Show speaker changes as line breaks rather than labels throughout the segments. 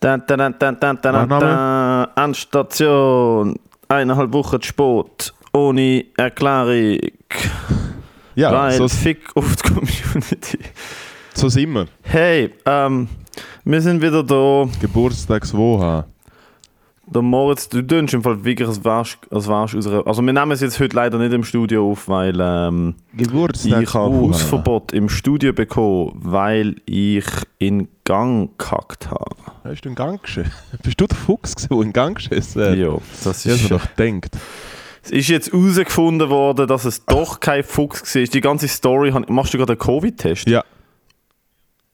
Da, da, da, da, da, da, da, Endstation. Eineinhalb Wochen Sport. Ohne Erklärung.
Ja,
Weil
so,
Fick auf die Community.
so sind wir.
Hey, ähm, wir sind wieder da.
Geburtstagswoche.
Der Moritz, du tönst im Fall wirklich, als wärst, als wärst aus einer, Also wir nehmen es jetzt heute leider nicht im Studio auf, weil ähm, ich habe. Hausverbot im Studio bekommen, weil ich in Gang gekackt habe.
Hast du in Gang geschissen? Bist du der Fuchs, gewesen, der in Gang geschissen hat?
Ja, das
Ich
ist...
mir doch gedacht.
Es ist jetzt herausgefunden worden, dass es doch kein Fuchs war. Die ganze Story... Machst du gerade einen Covid-Test?
Ja,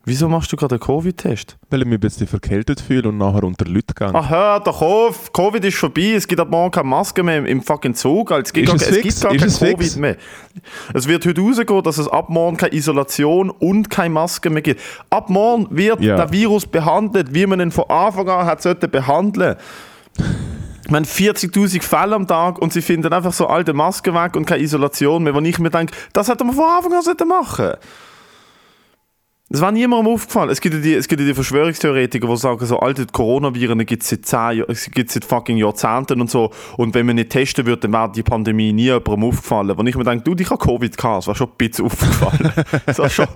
Wieso machst du gerade einen Covid-Test?
weil ich mich ein bisschen verkältet fühle und nachher unter Leute gehe.
Ach, hör doch auf! Covid ist vorbei. Es gibt ab morgen keine Maske mehr im, fucking Zug. Es gibt,
Ist
gar,
es
es gibt gar
Ist
kein
es
Covid
fix?
mehr. Es wird heute rausgehen, dass es ab morgen keine Isolation und keine Maske mehr gibt. Ab morgen wird
Ja.
der Virus behandelt, wie man ihn von Anfang an hat sollte behandeln. Haben 40.000 Fälle am Tag und sie finden einfach so alte Masken weg und keine Isolation mehr, wo ich mir denke, das hätte man von Anfang an machen es war niemandem aufgefallen. Es gibt ja die, es gibt ja die Verschwörungstheoretiker, die sagen, so alte Coronaviren gibt es seit, es gibt's seit fucking Jahrzehnten und so. Und wenn man nicht testen würde, dann wäre die Pandemie nie jemandem aufgefallen. Wenn ich mir denke, du, ich habe Covid gehabt, es war schon ein bisschen aufgefallen. es war schon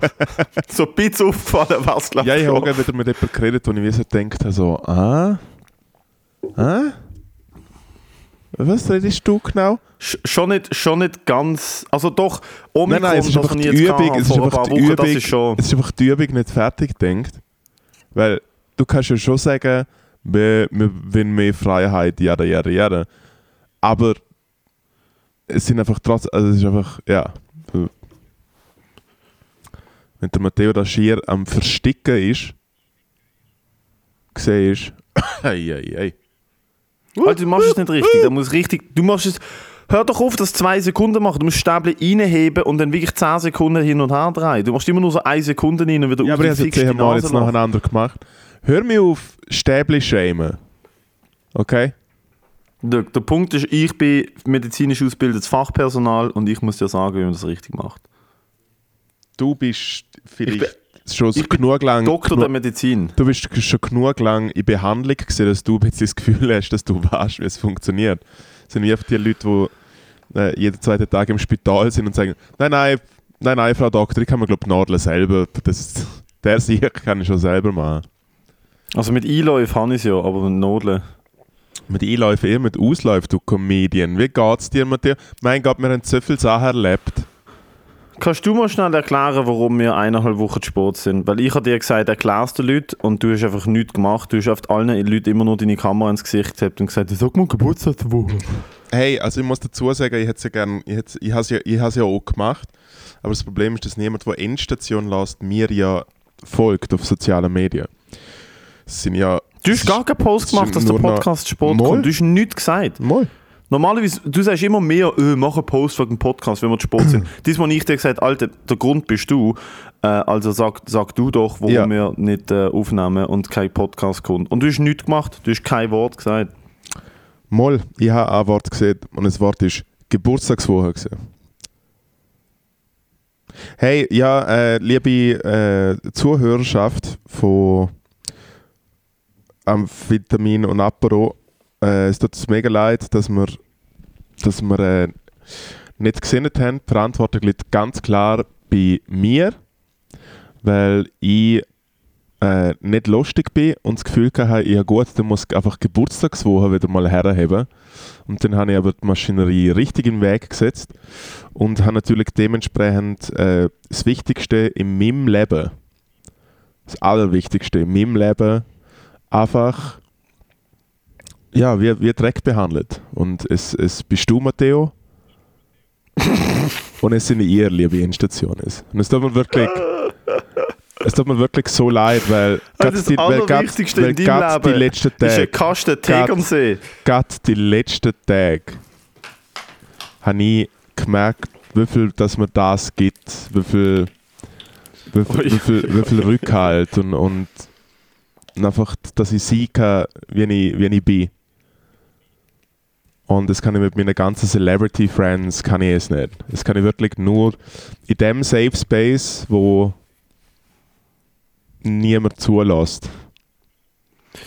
so ein bisschen aufgefallen, was glaube
Ja, ich habe auch wieder mit jemandem geredet, wo ich wie so gedacht habe, so, ah? Ah? Was redest du genau?
Sch- Schon nicht, schon nicht ganz, also doch, Omikron,
nein, nein, es ist einfach die Übung, es ist einfach die Übung,
ist schon...
es ist einfach die Übung nicht fertig gedacht. Weil du kannst ja schon sagen, wir, wir wollen mehr Freiheit, jada, jada, jada. Aber es sind einfach trotzdem, also es ist einfach, ja. Wenn der Matteo da schier am Versticken ist, siehst ei, ei, ei.
Alter, du machst es nicht richtig. Du musst richtig. Du machst es. Hör doch auf, das zwei Sekunden machen. Du musst Stäbchen reinheben und dann wirklich 10 Sekunden hin und her drehen. Du machst immer nur so eine Sekunde rein und wieder
Ja, aber ich habe es zehnmal
Nase
jetzt
nach.
nacheinander gemacht. Hör mir auf, Stäbli schämen. Okay?
Der, der Punkt ist, ich bin medizinisch ausgebildetes Fachpersonal und ich muss dir sagen, wie man das richtig macht.
Du bist vielleicht
Ich
schon
ich
genug lang.
Doktor
genu-
der Medizin.
du bist schon genug lang in Behandlung gewesen, dass du bisschen das Gefühl hast, dass du weißt, wie es funktioniert. Das sind wie die Leute, die äh, jeden zweiten Tag im Spital sind und sagen, nein, nein, nein, nein, Frau Doktor, ich kann mir glaube ich nadeln selber. Das, der Sieg kann ich schon selber machen.
Also mit Einläufen habe ich es ja, aber mit Nodeln.
Mit Einläufen, eher mit Ausläufen, du Comedian. Wie geht's dir, Matthias? Mein Gott, wir haben so viele Sachen erlebt.
Kannst du mal schnell erklären, warum wir eineinhalb Wochen zu Sport sind? Weil ich habe dir gesagt, erklärst den Leuten und du hast einfach nichts gemacht. Du hast oft allen Leuten immer nur deine Kamera ins Gesicht gehabt und gesagt, sag mal Geburtstagswoche.
Hey, also ich muss dazu sagen, ich hätte es ja gern, ich, hätte, ich habe es ja, ich habe es ja auch gemacht. Aber das Problem ist, dass niemand, der Endstation lässt, mir ja folgt auf sozialen Medien. Es sind ja.
Du hast gar keinen Post gemacht, dass der Podcast Sport
Mal.
kommt. Du hast nichts gesagt.
Mal.
Normalerweise, du sagst immer mehr, äh, mach einen Post wegen dem Podcast, wenn wir zu Sport sind. Diesmal habe ich dir gesagt, Alter, der Grund bist du. Äh, also sag, sag du doch, warum
Ja.
wir nicht äh, aufnehmen und kein Podcast kommt. Und du hast nichts gemacht, du hast kein Wort gesagt.
Mal, ich habe ein Wort gesehen und das Wort ist Geburtstagswoche gesehen. Hey, ja, äh, liebe äh, Zuhörerschaft von Amphetamin und Apero, äh, es tut uns mega leid, dass wir, dass wir äh, nicht gesehen haben. Die Verantwortung liegt ganz klar bei mir, weil ich äh, nicht lustig bin und das Gefühl hatte, ja gut, dann muss ich einfach Geburtstagswoche wieder mal herheben. Und dann habe ich aber die Maschinerie richtig den Weg gesetzt und habe natürlich dementsprechend äh, das Wichtigste in meinem Leben, das Allerwichtigste in meinem Leben, einfach ja, wie, wie Dreck behandelt. Und es, es bist du, Matteo. und es sind ihr, liebe Endstationen. Und es tut mir wirklich, es tut mir wirklich so leid, weil
Das,
grad die, weil
Allerwichtigste
weil
in deinem Leben
die letzten
ist ein
Tage,
Kasten Tegernsee.
gerade die letzten Tage, habe ich gemerkt, wie viel, dass mir das gibt, wie viel, wie viel, wie viel, wie viel Rückhalt und, und einfach, dass ich sein kann, wie ich, wie ich bin. Und das kann ich mit meinen ganzen Celebrity Friends kann ich es nicht. Das kann ich wirklich nur in dem Safe Space, wo niemand zulässt.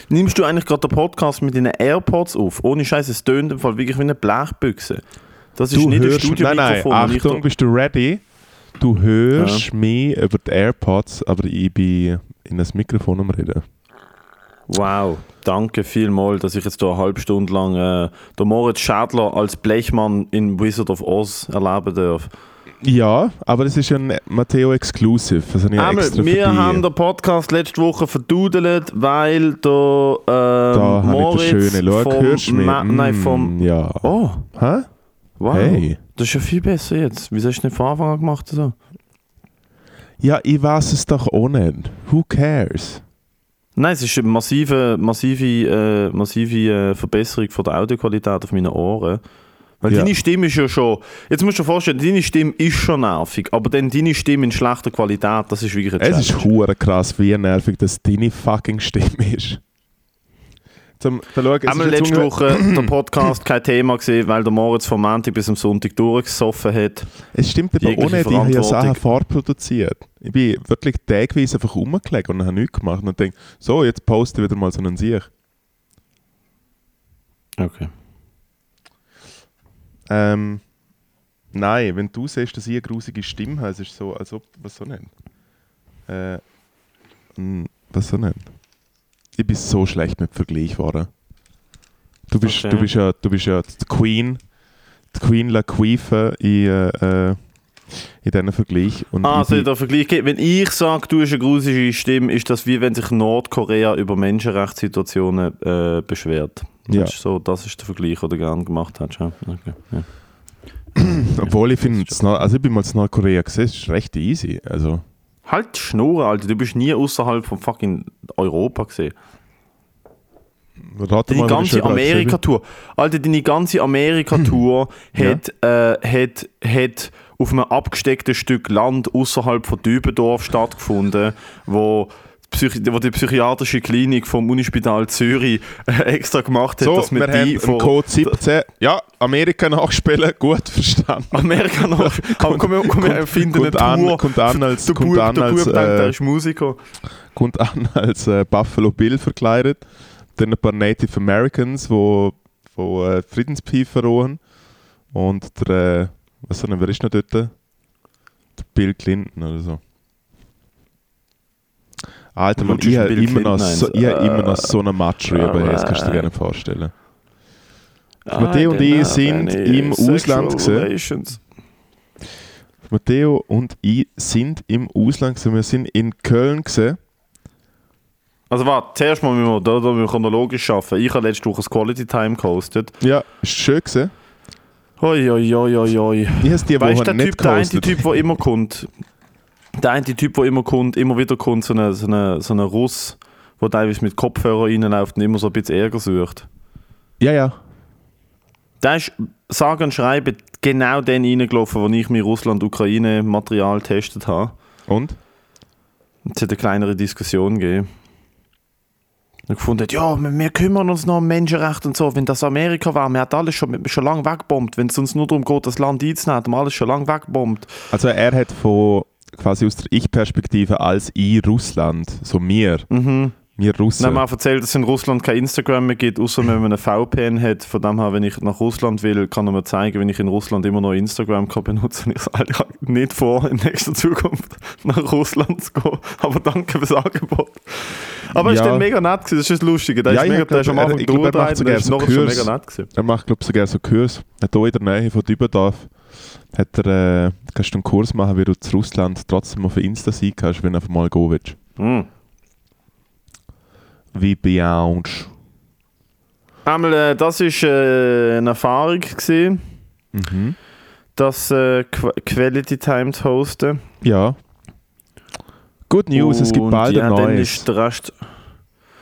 Nimmst du eigentlich gerade den Podcast mit deinen AirPods auf? Ohne Scheiß, es tönt im Fall wirklich wie eine Blechbüchse. Das ist
Du
nicht ein
hörst, nein, nein,
Studiomikrofon. wo ich
Achtung, bist du ready? Du hörst mich über die AirPods, aber ich bin in das Mikrofon am Reden.
Wow, danke vielmals, dass ich jetzt da eine halbe Stunde lang äh, den Moritz Schädler als Blechmann in Wizard of Oz erleben darf.
Ja, aber es ist ja ein Matteo Exclusive. Das ich ja
Einmal,
extra
wir haben den Podcast letzte Woche verdudelt, weil der ähm,
Da
Moritz
ich den schönen. Schau,
vom
hörst du mich?
Ma Nein, vom...
Mm, Ja.
Oh,
Hä?
wow.
Hey.
Das ist ja viel besser jetzt. Wieso hast du nicht von Anfang an gemacht? So?
Ja, ich weiß es doch auch nicht. Who cares?
Nein, es ist eine massive, massive, äh, massive äh, Verbesserung von der Audioqualität auf meinen Ohren. Weil
Ja.
deine Stimme ist ja schon. Jetzt musst du dir vorstellen, deine Stimme ist schon nervig, aber dann deine Stimme in schlechter Qualität, das ist wirklich ein
Es ist hure krass, wie nervig das deine fucking Stimme ist. Zum, da schau, es
Einmal letzte Woche der Podcast kein Thema gesehen, weil der Moritz vom Montag bis am Sonntag durchgesoffen hat.
Es stimmt aber ohne, ich habe ja. Sachen vorproduziert. Ich bin wirklich tagweise einfach rumgelegt und habe nichts gemacht und denke, so, jetzt poste ich wieder mal so einen Sieg.
Okay.
Ähm, nein, wenn du siehst, dass ich eine grusige Stimme habe, es ist so, als ob, was so nennen? Äh, mm, was so nennen? Ich bin so schlecht mit Vergleich geworden. Du bist,
Okay.
du bist ja, du bist ja die Queen, die Queen Laquife in, äh, in diesem Vergleich. Und
Ah,
ich bin-
da Vergleich geben? Wenn ich sage, du hast eine grusige Stimme, ist das wie wenn sich Nordkorea über Menschenrechtssituationen äh, beschwert. Das,
Ja.
ist so, das ist der Vergleich, den du gerne gemacht hast. Ja? Okay. Ja.
Obwohl ich finde, das also ich bin mal in Nordkorea gesehen, es ist recht easy. Also,
Halt die Schnur, Alter. Du bist nie außerhalb von fucking Europa gesehen.
rate
Deine ganze. Amerika-Tour. Alter, deine ganze Amerika-Tour
Ja.
hat, äh, hat, hat auf einem abgesteckten Stück Land außerhalb von Dübendorf stattgefunden, wo, Psychi wo die psychiatrische Klinik vom Unispital Zürich äh, extra gemacht hat,
So,
dass
wir
die von
Code 17. Ja, Amerika nachspielen, gut verstanden.
Amerika. Aber komm, wir- komm, wir erfinden eine
kommt an-
Tour.
kommt an als-
der
kommt
Bub,
an
der
als,
denkt,
äh,
er ist Musiker.
kommt an als äh, Buffalo Bill verkleidet. Dann ein paar Native Americans, wo, wo äh, Friedenspfeife rohen. Und der, äh, was soll denn, wer ist noch dort? Der Bill Clinton oder so. Alter,
Lutsch
ich habe immer, noch so, ich
eins.
immer noch so eine Matsch rüber, das kannst du dir
alright.
gerne vorstellen. Matteo und ich sind im Ausland gewesen. Matteo und ich sind im Ausland gewesen. Wir sind in Köln gesehen.
Also warte, zuerst mal müssen wir, da, da müssen wir chronologisch arbeiten. Ich habe letzte Woche das Quality Time gehostet.
Ja, ist schön gewesen.
Hoi, hoi, hoi, hoi, hoi.
Ich habe die
Weißt du,
Woche
der
nicht
Typ, der eine
gehostet.
Typ, der immer kommt, der eine Typ, der immer kommt, immer wieder kommt, so ein so eine, so eine Russ, der teilweise mit Kopfhörer reinläuft und immer so ein bisschen Ärger sucht.
Ja, ja.
Der ist, sage und schreibe, genau den reingelaufen, wo ich mir Russland-Ukraine-Material getestet habe.
Und?
Es hat eine kleinere Diskussion gegeben. Und gefunden, ja, wir, wir kümmern uns noch um Menschenrechte und so. Wenn das Amerika war, wir hat alles schon, schon lange weggebombt. Wenn es uns nur darum geht, das Land einzunehmen, haben wir alles schon lange weggebombt.
Also er hat von quasi aus der Ich-Perspektive als ich Russland, so mir,
Mhm.
mir Russen.
Dann haben wir auch erzählt, dass es in Russland kein Instagram mehr gibt, außer wenn man einen VPN hat. Von dem her, wenn ich nach Russland will, kann er mir zeigen, wenn ich in Russland immer noch Instagram kann benutzen. Ich sage, ich habe nicht vor, in nächster Zukunft nach Russland zu gehen. Aber danke fürs Angebot. Aber es
Ja.
war dann mega nett, gewesen, das ist das Lustige. Der,
Ja,
ist mega,
hab
der ist am
glaub, er- ich glaub, er macht sogar so Kurs.
mega nett gewesen.
er macht glaube ich sogar so Kurs. Er hier in der Nähe von Dübendorf hat er, äh, kannst du einen Kurs machen, wie du zu Russland trotzdem auf Insta sein kannst, wenn du einfach mal gehen willst.
Mhm.
Wie Beyond.
Einmal, äh, das war äh, eine Erfahrung, gewesen,
Mhm.
das äh, Qu- Quality Time zu hosten.
Ja. Good News, es gibt
Und
bald
ja,
ein
dann
neues.
ist der Rest,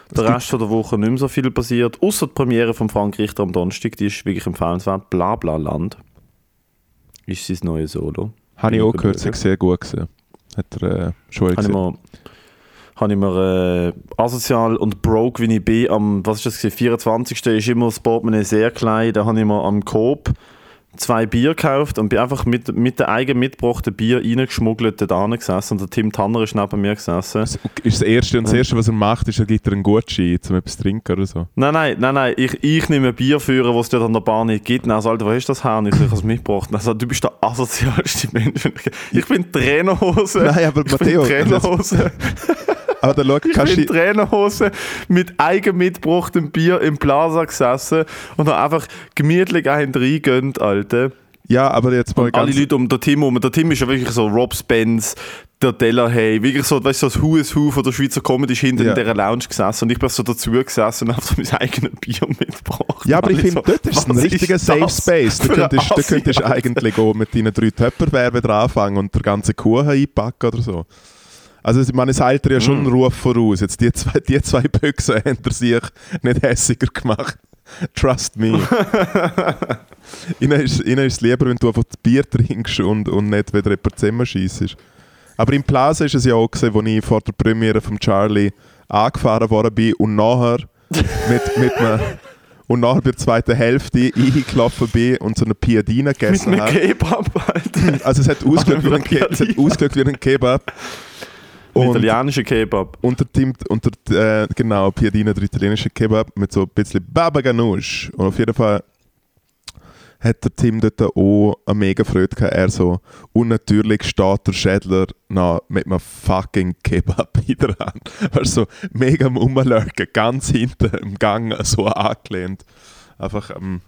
Es
der Rest von der Woche nicht mehr so viel passiert. Außer die Premiere von Frank Richter am Donnerstag, die ist wirklich empfehlenswert. Blabla Land ist sein neues Solo.
Habe ich auch gehört, es sehr gut gesehen. Hat er äh, schon gesehen.
habe ich mir äh, asozial und broke, wie ich bin, am was ist das, gewesen, 24. ist immer das Portemonnaie sehr klein. Da habe ich mir am Coop zwei Bier gekauft und bin einfach mit, mit dem eigen mitgebrachten Bier reingeschmuggelt dort gesessen und der Tim Tanner ist neben mir gesessen.
Das ist das Erste und das Erste, was er macht, ist, er gibt dir einen Gutschein, um etwas zu trinken oder so.
Nein, nein, nein, nein, ich, ich nehme ein Bier führen, was es dort an der Bar nicht gibt. Und er sagt, wo du das her? Und ich habe es mitgebracht. Sagt, du bist der asozialste Mensch. Ich bin Trainerhose.
Nein, aber
ich
Matteo,
bin Trainerhose.
Aber dann schau,
Ich
kannst
bin in. Trainerhose mit eigen mitgebrachtem Bier im Plaza gesessen und habe einfach gemütlich einen reingönnt, Alter.
Ja, aber jetzt mal
Und alle
ganz...
Leute um den Tim herum. Der Tim ist ja wirklich so Rob Spence, der Delahaye, wirklich so, weißt du, so das Who is Who von der Schweizer Comedy ist hinter
Ja.
in dieser Lounge gesessen und ich bin so dazu gesessen und habe so mein eigenes Bier mitgebracht.
Ja, aber ich
Alle
finde,
so,
dort ist ein richtiger
ist
Safe Space. Da könntest, da
Assi,
eigentlich auch mit deinen drei Töpperwehr wieder anfangen und der ganze Kuchen einpacken oder so. Also meine, eilt dir ja schon einen
Mm.
Ruf voraus. Jetzt die zwei, die zwei Büchse haben sich nicht hässiger gemacht. Trust me. ihnen, ist, ihnen ist es lieber, wenn du einfach das Bier trinkst und, und nicht wieder jemand zusammenscheissest. Aber im Plaza ist es ja auch gesehen, wo ich vor der Premiere von Charlie angefahren worden bin und nachher mit, mit einem, und nachher bei der zweiten Hälfte eingelaufen bin und so eine Piadina
Mit
gegessen
einem
habe.
Kebab, Alter.
Also es hat ausgeschaut wie ein, Ke
Piadina.
es hat ausgeschaut wie ein Kebab. Und
italienischer Kebab.
unter Tim, unter, äh, genau, Piadina, der italienische Kebab mit so ein bisschen Baba Ganoush. Und auf jeden Fall hat der Tim dort auch eine mega Freude gehabt. Er so, und natürlich steht der Schädler noch mit einem fucking Kebab in der Hand. Du, so mega am Rumlurken, ganz hinten im Gang so angelehnt. Einfach am,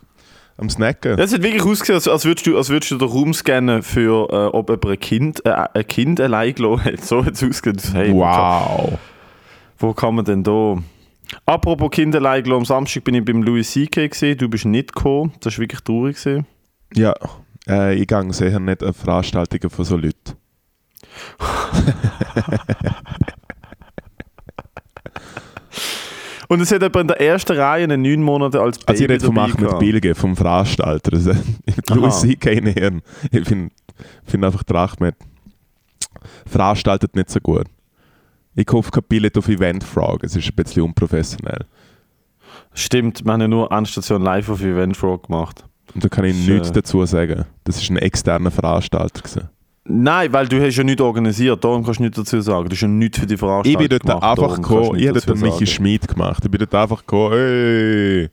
am Snacken.
Es hat wirklich ausgesehen, als, als, würdest du, als würdest du den Raum scannen für, äh, ob jemand ein Kind, äh, ein kind allein gelassen hat. So hat es ausgesehen. Hey, kann-
Wow.
Wo kann man denn da? Apropos Kinderlein, am Samstag bin ich beim Louis C.K. gesehen. Du bist nicht gekommen. Das war wirklich traurig. Gewesen.
Ja, äh, ich gehe sicher nicht an Veranstaltungen von so Leuten.
Und es hat jemand in der ersten Reihe einen neun Monate als Baby
Also ich rede vom
dabei
Ahmed
gehabt.
Bilge, vom Veranstalter. Also. Louis C.K. Ehren. Ich finde find einfach, der Ahmed veranstaltet nicht so gut. Ich kaufe kein Billett auf Eventfrage, es ist ein bisschen unprofessionell.
Stimmt, wir haben ja nur Anstation live auf Event Frog gemacht.
Und da kann ich
Ist,
nichts
äh,
dazu sagen. Das ist ein externer Veranstalter. Gewesen.
Nein, weil du hast ja nichts organisiert, darum kannst du nichts dazu sagen. Du hast ja nichts für die Veranstaltung
Ich bin dort
gemacht,
einfach
du
gekommen, ich habe dort Michi. Schmid gemacht. Ich bin dort einfach gekommen, hey.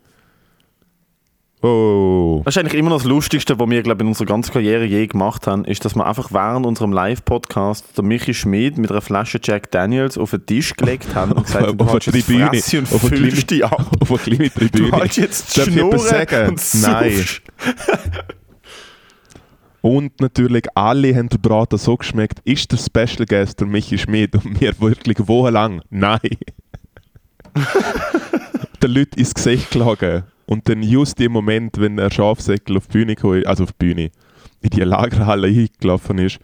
Oh.
Das ist eigentlich immer noch das Lustigste, was wir glaub, in unserer ganzen Karriere je gemacht haben, ist, dass wir einfach während unserem Live-Podcast der Michi Schmid mit einer Flasche Jack Daniels auf den Tisch gelegt haben und gesagt,
Auf-
du
eine
jetzt
Tribüne,
Fresse und
auf
füllst dich ab.
Auf eine kleine
Du
Tribüne.
hältst jetzt die Schnurren und
Nein. Und natürlich alle haben den Braten so geschmeckt, ist der Special Guest der Michi Schmid und mir wirklich wochenlang nein. den Leuten ins Gesicht geschlagen. Und dann just im Moment, wenn der Schafsäckel auf die Bühne kam, also auf die Bühne, in die Lagerhalle eingelaufen ist,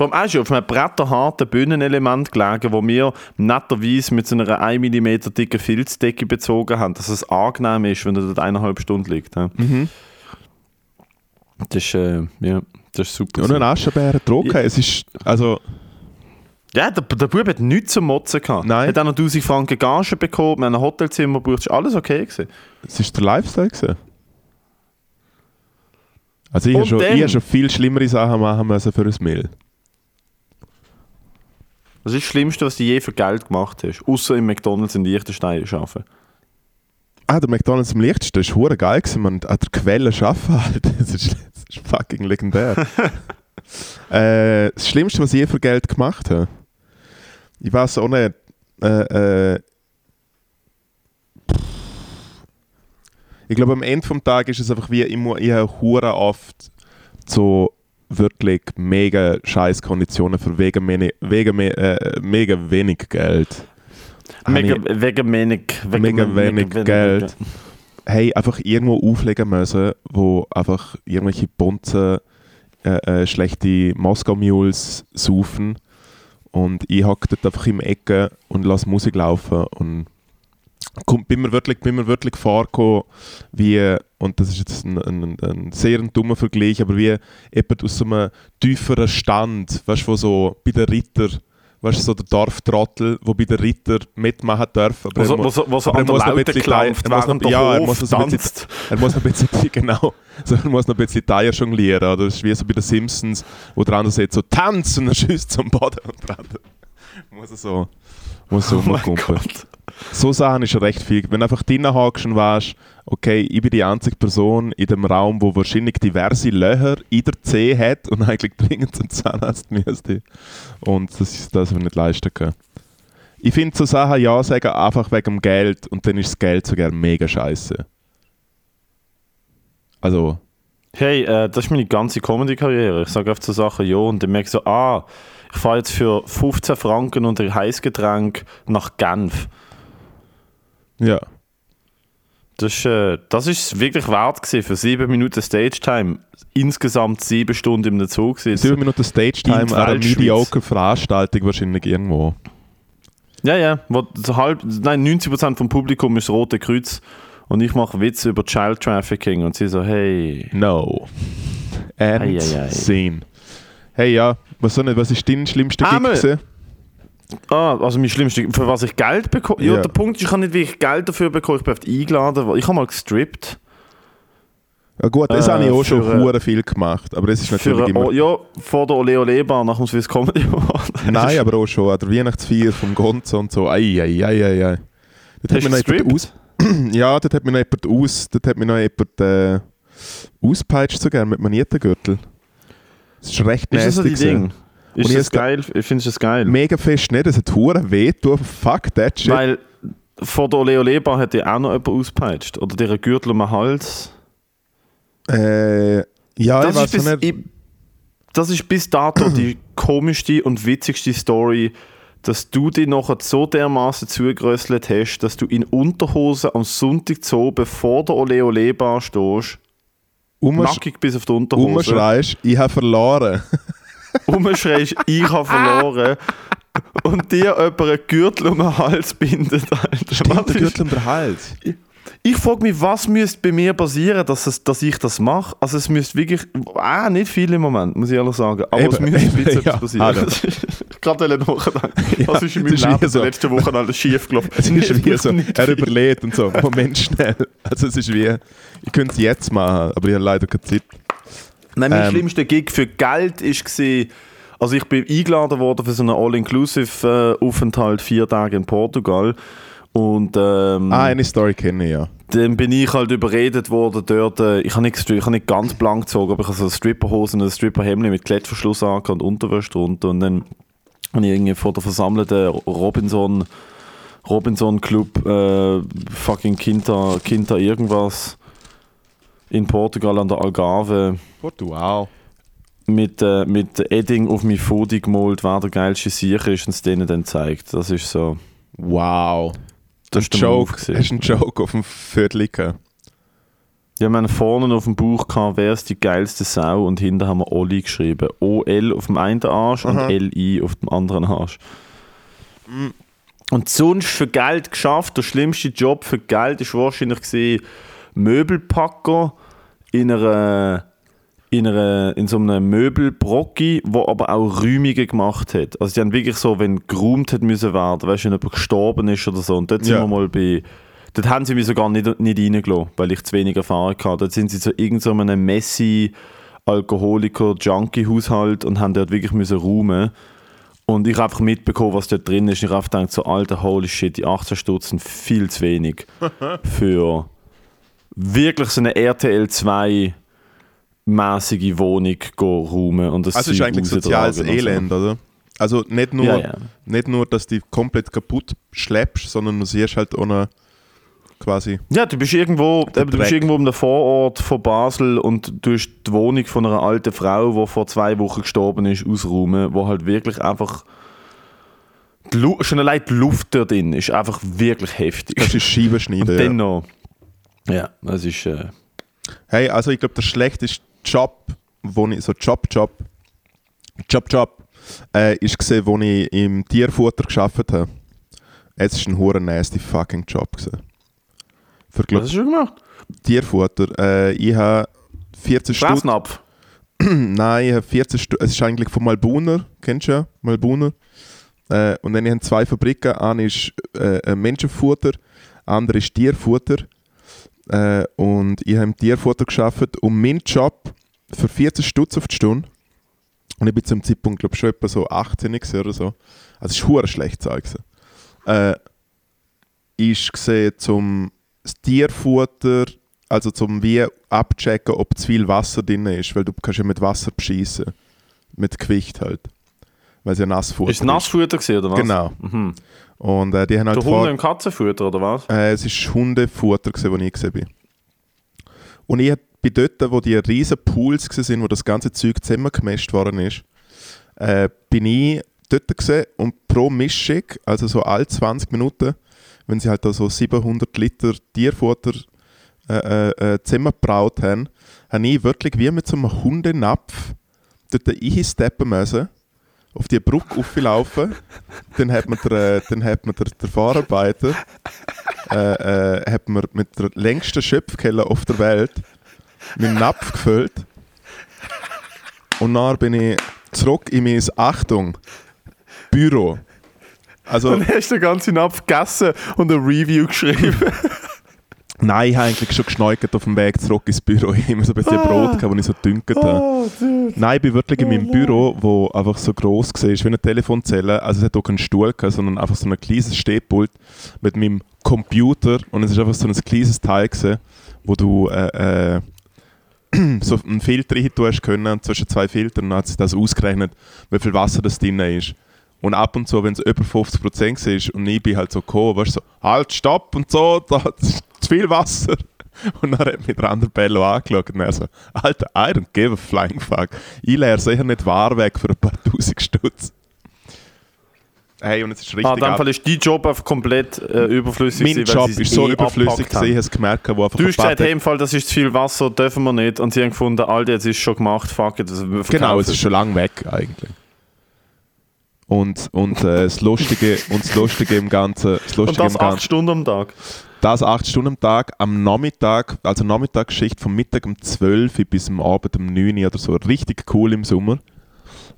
allem auch schon auf einem bretterharten Bühnenelement gelegen, wo wir netterweise mit so einer 1 mm dicken Filzdecke bezogen haben, dass es angenehm ist, wenn er dort eineinhalb Stunden liegt.
Mhm.
Das, ist, äh, ja, das ist super.
und ein Aschenbär trocken.
Ja.
Es ist, also,
Ja, der, der Bub hat nichts zum Motzen gehabt.
Nein.
Hat auch noch 1000 Franken Gage bekommen, wir haben ein Hotelzimmer gebucht, ist alles okay gewesen.
es ist der Lifestyle gewesen. Also ich habe schon,
dann-
ich hab schon viel schlimmere Sachen machen müssen für ein Mill.
Das ist das Schlimmste, was du je für Geld gemacht hast. Außer im McDonalds in Liechtenstein arbeiten.
Ah, der McDonalds im das war hure geil, gewesen, man. An der Quelle arbeiten halt. Ist, fucking legendär. äh, das Schlimmste, was ich je für Geld gemacht habe, ich weiß auch nicht, äh, äh, ich glaube, am Ende vom Tag ist es einfach wie, ich, mu- ich habe hure oft so wirklich mega scheiß Konditionen für wegen, meni- wegen me- äh, mega wenig Geld.
Mega,
ich-
wegen wenig, wegen
Mega wenig Geld. Hey, einfach irgendwo auflegen müssen, wo einfach irgendwelche Bunzen äh, äh, schlechte Moskau-Mules saufen. Und ich hocke dort einfach im Ecke und lasse Musik laufen und komm, bin, mir wirklich, bin mir wirklich vorgekommen, wie, und das ist jetzt ein, ein, ein sehr dummer Vergleich, aber wie jemand aus so einem tieferen Stand, weißt du, so bei den Ritter weißt du, so der Dorftrottel, wo bei den Ritter mitmachen darf. Aber
Wo so,
er mu-
wo so, wo so
aber er
der
muss noch ein bisschen Teil- er muss noch-
der
ja, er muss noch ein bisschen-. Er muss noch ein bisschen, genau, so, er muss noch ein bisschen Teier jonglieren. Oder das ist wie so bei den Simpsons, wo der andere sagt so «Tanz!» und er schießt zum Boden und der andere muss er so, muss so
Oh. Gott.
So Sachen ist recht viel. Wenn du einfach drinnen hockst und weißt, okay, ich bin die einzige Person in dem Raum, wo wahrscheinlich diverse Löcher in der Zeh hat und eigentlich dringend zum Zahnarzt müsste. Und das ist das, was ich nicht leisten kann. Ich finde so Sachen ja sagen einfach wegen dem Geld und dann ist das Geld sogar mega scheiße. Also,
Hey, äh, das ist meine ganze Comedy-Karriere. Ich sage oft so Sachen ja und dann merke ich so, ah, ich fahre jetzt für 15 Franken und ein Heißgetränk nach Genf.
Ja.
Das ist, äh, das ist wirklich wert gewesen für sieben Minuten Stage-Time. Insgesamt sieben Stunden im Zug sitzen.
Sieben Minuten Stage-Time an einer mediocre Veranstaltung wahrscheinlich irgendwo.
Ja, ja. Wo so halb, nein, 90% vom Publikum ist das Rote Kreuz und ich mache Witze über Child Trafficking und sie so, hey.
No. And
Ei, ei, ei.
scene. Hey ja, was, soll nicht, was ist dein schlimmster Gig?
Ah, also mein schlimmste, für was ich Geld bekomme. Ja,
Ja.
der Punkt ist, ich habe nicht wirklich Geld dafür bekommen, ich bin oft eingeladen. Ich habe mal gestrippt.
Ja gut, das
Äh,
habe ich auch schon
äh,
hure viel gemacht, aber es ist natürlich immer...
ja, vor der Ole Ole Bar nach dem Swiss Comedy Award.
Nein, aber auch schon an der Weihnachtsfeier vom Gonzo und so. Ei, ei, ei, ei, ei. Dort hat mir noch jemand aus... ja, dort hat mir noch jemand aus... Dort hat mir noch jemand äh, auspeitscht sogar mit Maniettengürtel. Das ist recht
Ist das so die
nasty.
Ding? Ist das geil? Findest du das geil?
Mega fest nicht, es hat hure weh getan. Fuck that shit.
Weil vor der Ole Ole Bar hat ja auch noch jemand ausgepeitscht. Oder der Gürtel um den Hals.
äh, ja,
das,
ich weiß
ist bis,
nicht.
ich, das ist bis dato die komischste und witzigste Story, dass du dich nachher so dermaßen zugerösselt hast, dass du in Unterhose am Sonntag zu oben vor der Ole Ole Bar stehst,
Umsch
nackig bis auf die Unterhose,
umschreist, ich habe verloren.
umschreist, ich habe verloren und dir jemand einen Gürtel um den Hals bindet. Alter. Was ist-
um den Hals.
Ich frage mich, was müsste bei mir passieren, dass, es, dass ich das mache? Also es müsste wirklich, ah, nicht viel im Moment, muss ich ehrlich sagen, aber es
Eben,
müsste ein
eben,
bisschen
ja.
etwas passieren.
Ah, da.
Gerade nachdenken.
Ja,
was ist in meinem Leben
so.
letzten Wochen alles schief gelaufen?
Es ist wie so, er
viel.
überlegt und so. Moment schnell. Also es ist wie, ich könnte es jetzt machen, aber ich habe leider keine Zeit.
Nein, mein
Ähm.
schlimmster Gig für Geld war, also ich bin eingeladen worden für so einen All-Inclusive-Aufenthalt, vier Tage in Portugal. Und ähm,
Ah, eine Story kenne ich ja.
dann bin ich halt überredet worden dort, äh, ich habe nicht, ich habe nicht ganz blank gezogen, aber ich habe so Stripperhosen und ein Stripperhemd mit Klettverschluss angehabt und Unterwäsche drunter und dann habe ich irgendwie vor der versammelten Robinson Robinson Club äh, fucking Kinta, Kinta irgendwas in Portugal an der Algarve
Wow.
mit, äh, mit Edding auf mein Foto gemalt, wer der geilste Sicher ist und es denen dann zeigt. Das ist so,
Wow.
das ist
Ein Joke. Hast du einen Joke auf dem Viertel?
Ja, wir haben vorne auf dem Buch gehabt, wer ist die geilste Sau und hinten haben wir Olli geschrieben. O-L auf dem einen Arsch
Aha.
und L-I auf dem anderen Arsch. Und sonst für Geld geschafft, der schlimmste Job für Geld ist wahrscheinlich gewesen, Möbelpacker in einer in, einer, in so einem Möbelbrocki, wo aber auch Räumungen gemacht hat. Also die haben wirklich so, wenn geräumt hat müssen werden, weißt du, wenn jemand gestorben ist oder so. Und dort sind
Ja.
wir mal bei, dort haben sie mich sogar nicht, nicht reingelassen, weil ich zu wenig Erfahrung hatte. Dort sind sie zu irgendeinem so Messi, Alkoholiker, Junkie-Haushalt und haben dort wirklich müssen räumen. Und ich habe einfach mitbekommen, was dort drin ist. Ich habe gedacht, so alter holy shit, die 18 Stutz sind viel zu wenig für wirklich so eine RTL 2 mäßige Wohnung räumen und das
Also ist eigentlich soziales
und so.
Elend, oder? Also nicht nur,
Ja, ja.
nicht nur, dass du komplett kaputt schleppst, sondern du siehst halt auch noch quasi.
Ja, du bist irgendwo, eben, du bist irgendwo in einem Vorort von Basel und du hast die Wohnung von einer alten Frau, die vor zwei Wochen gestorben ist, ausräumen, wo halt wirklich einfach die schon allein die Luft dort drin ist einfach wirklich heftig.
Das ist Scheibenschneiden.
und
ja.
dann noch. Ja, das ist. Äh,
Hey, also ich glaube, der schlechteste Job, wo ich, so Job, Job, Job, Job, äh, ist gesehen, wo ich im Tierfutter geschafft habe. Es ist ein hure nasty fucking Job gewesen. Für
was
glaub,
hast du gemacht?
Tierfutter. Äh, ich habe 14 Stunden. Nein, ich habe 14 Stunden. Es ist eigentlich von Malbuner, kennst du ja? Malbuner. Äh, und dann haben zwei Fabriken. Eine ist äh, Menschenfutter, andere ist Tierfutter. Äh, und ich habe im Tierfutter geschafft und mein Job für 14 Stutz auf die Stunde. Und ich bin zum Zeitpunkt, glaube ich, schon etwa so 18 oder so. Also es ist hure schlecht sagen. Äh, ist gesehen zum das Tierfutter, also zum wie abchecken, ob zu viel Wasser drin ist, weil du kannst ja mit Wasser beschießen. Mit Gewicht halt. Weil es ja Nassfutter
Ist es Nassfutter gewesen, oder was?
Genau.
Mhm.
Und äh, die haben halt
Der Hunde- und Katzenfutter, oder was?
äh, es ist Hundefutter, wo ich gesehen bin. Und ich bin dort, wo die riesen Pools waren, wo das ganze Zeug zusammengemischt worden ist, äh, bin ich dort gesehen und pro Mischung, also so alle 20 Minuten, wenn sie halt da so 700 Liter Tierfutter äh, äh, äh, zusammengebraut haben, habe ich wirklich wie mit so einem Hundenapf dort einsteppen müssen, auf die Brücke auflaufen, dann hat man der, äh, dann hat man der, der Fahrarbeiter äh, äh, hat man mit der längsten Schöpfkelle auf der Welt meinen Napf gefüllt. Und dann bin ich zurück in mein Achtung Büro. Also,
Dann hast du den ganzen Napf gegessen und eine Review geschrieben.
nein, ich habe eigentlich schon geschneukert auf dem Weg zurück ins Büro. Ich habe immer so ein bisschen Brot, gehabt, das ich so dünket habe.
oh, dude.
Nein, ich bin wirklich in meinem Büro, wo einfach so gross war, wie eine Telefonzelle. Also es hat auch keinen Stuhl gehabt, sondern einfach so ein kleines Stehpult mit meinem Computer. Und es ist einfach so ein kleines Teil gewesen, wo du äh, äh, so einen Filter rein tun hast können, zwischen zwei Filtern, und dann hat sich das ausgerechnet, wie viel Wasser das drin ist. Und ab und zu, wenn es über 50% ist und ich bin halt so gekommen, weißt du, so, halt, stopp und so, da ist zu viel Wasser. Und dann hat mich der andere Bello angeschaut und er so, Alter, I don't give a flying fuck. Ich lerne sicher nicht wahr weg für ein paar tausend Stutz. Hey, und es ist richtig
Ah, in dem Fall ist dein Job einfach komplett äh, überflüssig.
Mein
gewesen,
Job ist so
eh
überflüssig gewesen,
haben.
ich habe es gemerkt, wo einfach
Du hast gesagt, hey, im Fall, das ist zu viel Wasser, dürfen wir nicht. Und sie haben gefunden, Alter, jetzt ist es schon gemacht, fuck it, das
Genau, es ist schon lange weg eigentlich. Und, und äh, das Lustige und das Lustige im Ganzen, das
Und
Lustige
das
im
acht
Ganzen,
Stunden am Tag.
das acht Stunden am Tag, am Nachmittag, also Nachmittagsschicht vom Mittag um 12 Uhr bis am Abend um 9 Uhr oder so, richtig cool im Sommer.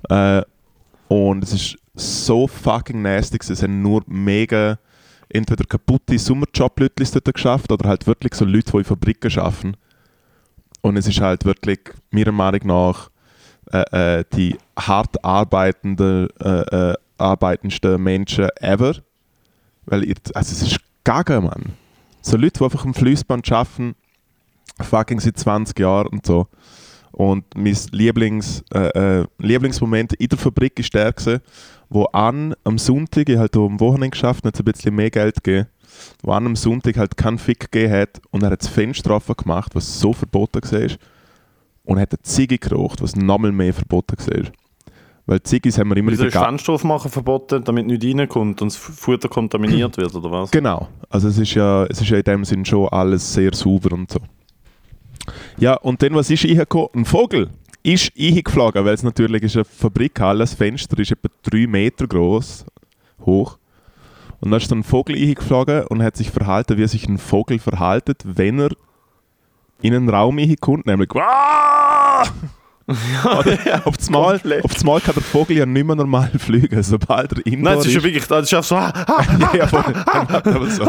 Äh, und es ist so fucking nasty, es haben nur mega entweder kaputte Sommerjob-Leute dort geschafft oder halt wirklich so Leute, die in Fabriken arbeiten. Und es ist halt wirklich, meiner Meinung nach, äh, äh, die hart arbeitenden, äh, äh, arbeitendsten Menschen ever. Weil ihr, also es ist gaga, Mann. So Leute, die einfach am Fließband arbeiten, fucking seit 20 Jahren und so. Und mein Lieblings, äh, äh, Lieblingsmoment in der Fabrik ist der gewesen, wo an am Sonntag, ich halt am Wochenende geschafft, hat ein bisschen mehr Geld gegeben, wo an am Sonntag halt keinen Fick gegeben hat und er hat das Fenster offen gemacht, was so verboten war und hat eine Ziege geraucht, was nochmal mehr verboten war. Weil Ziggis haben wir immer
Wieso
in
ist
der Ga
Fenster aufmachen verboten, damit nichts reinkommt und das Futter kontaminiert wird, oder was?
Genau. Also es ist ja, es ist ja in dem Sinn schon alles sehr sauber und so. Ja, und dann, was ist reingekommen? Ein Vogel ist eingeflogen, weil es natürlich ist eine Fabrikhalle, das Fenster ist etwa 3 Meter groß, hoch. Und dann ist dann ein Vogel eingeflogen und hat sich verhalten, wie sich ein Vogel verhaltet, wenn er in einen Raum reinkommt, nämlich auf das Mal,
komplett.
auf das Mal kann der Vogel ja nicht mehr normal fliegen, sobald er indoor
Nein, es ist ja wirklich, das ist einfach so, ah, ah,
ja, voll. Er macht aber so.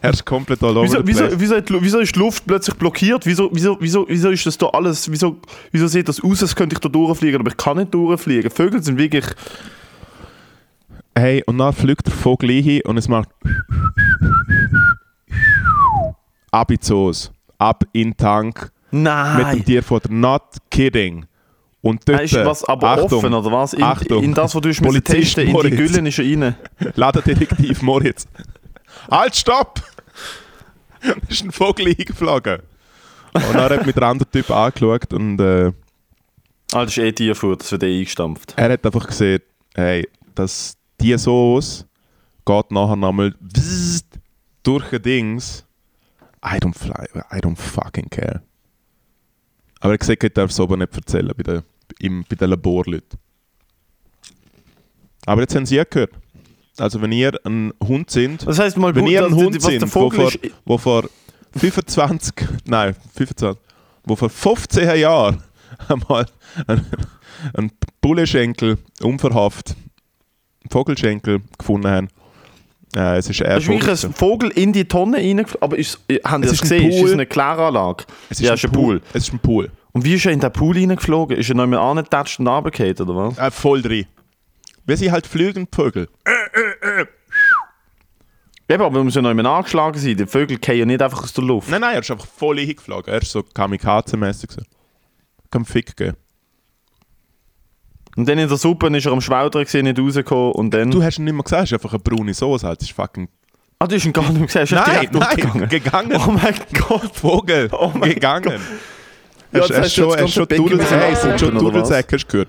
Er ist komplett all over
Wieso, wieso, wieso, wieso ist die Luft plötzlich blockiert? Wieso, wieso, wieso, wieso ist das da alles? Wieso, wieso sieht das aus, als könnte ich da durchfliegen, aber ich kann nicht durchfliegen? Vögel sind wirklich.
Hey, und dann fliegt der Vogel hin und es macht ab in die Soße, ab in den Tank mit dem
Nein!
Tierfutter. Not kidding. Und dort,
Ist was aber
Achtung,
offen, oder was? In,
Achtung.
in das, was du
Polizist
testen, in die. Güllen ist er rein.
Ladendetektiv Moritz. halt, stopp! Da ist ein Vogel eingeflogen. Und dann hat mich der andere Typ angeschaut und äh,
Ah, das ist eh Tierfutter, das wird eh eingestampft.
er hat einfach gesehen, hey, dass die Sauce geht nachher nochmal durch ein Dings. I don't, fly, I don't fucking care. Aber er hat gesagt, ich darf es aber nicht erzählen bei den, im, bei den Laborleuten. Aber jetzt haben sie ja gehört. Also wenn ihr ein Hund sind,
Das heißt mal,
wenn ihr ein Hund
der
sind, wo vor, wo vor 25, nein, 25, wo vor 15 Jahren einmal ein, ein Bullenschenkel unverhaftet Vogelschenkel gefunden haben. Äh, es ist eher
ist wirklich ein Vogel in die Tonne reingeflogen. Aber ist, haben Sie
Es
das
ist ein
gesehen? Ist
Pool.
es eine Kläranlage?
Es
ja, es ist ein Pool.
Es ist ein Pool.
Und wie ist er in den Pool reingeflogen? Ist er noch mal angetatscht und runtergefallen, oder was?
Äh, voll drin. Wir sind halt fliegende Vögel.
Eben, aber er muss ja noch mal angeschlagen sein. Die Vögel fallen ja nicht einfach aus der Luft.
Nein, nein, er ist einfach voll hingeflogen. Er ist so kamikaze-mäßig. So. Kann Fick geben.
Und dann in der Suppe ist er am Schwaudern gewesen, nicht rausgekommen und dann...
Du hast ihn nicht mehr gesagt, es ist einfach eine braune Soße. Halt. Das ist fucking.
ah, du hast ihn gar nicht mehr gesehen, ist
Nein,
direkt
nein, gegangen.
Oh mein Gott.
Vogel.
Oh mein
gegangen.
Ja,
Hast hast
hast
schon, hast schon es? Dudelsäcke gehört.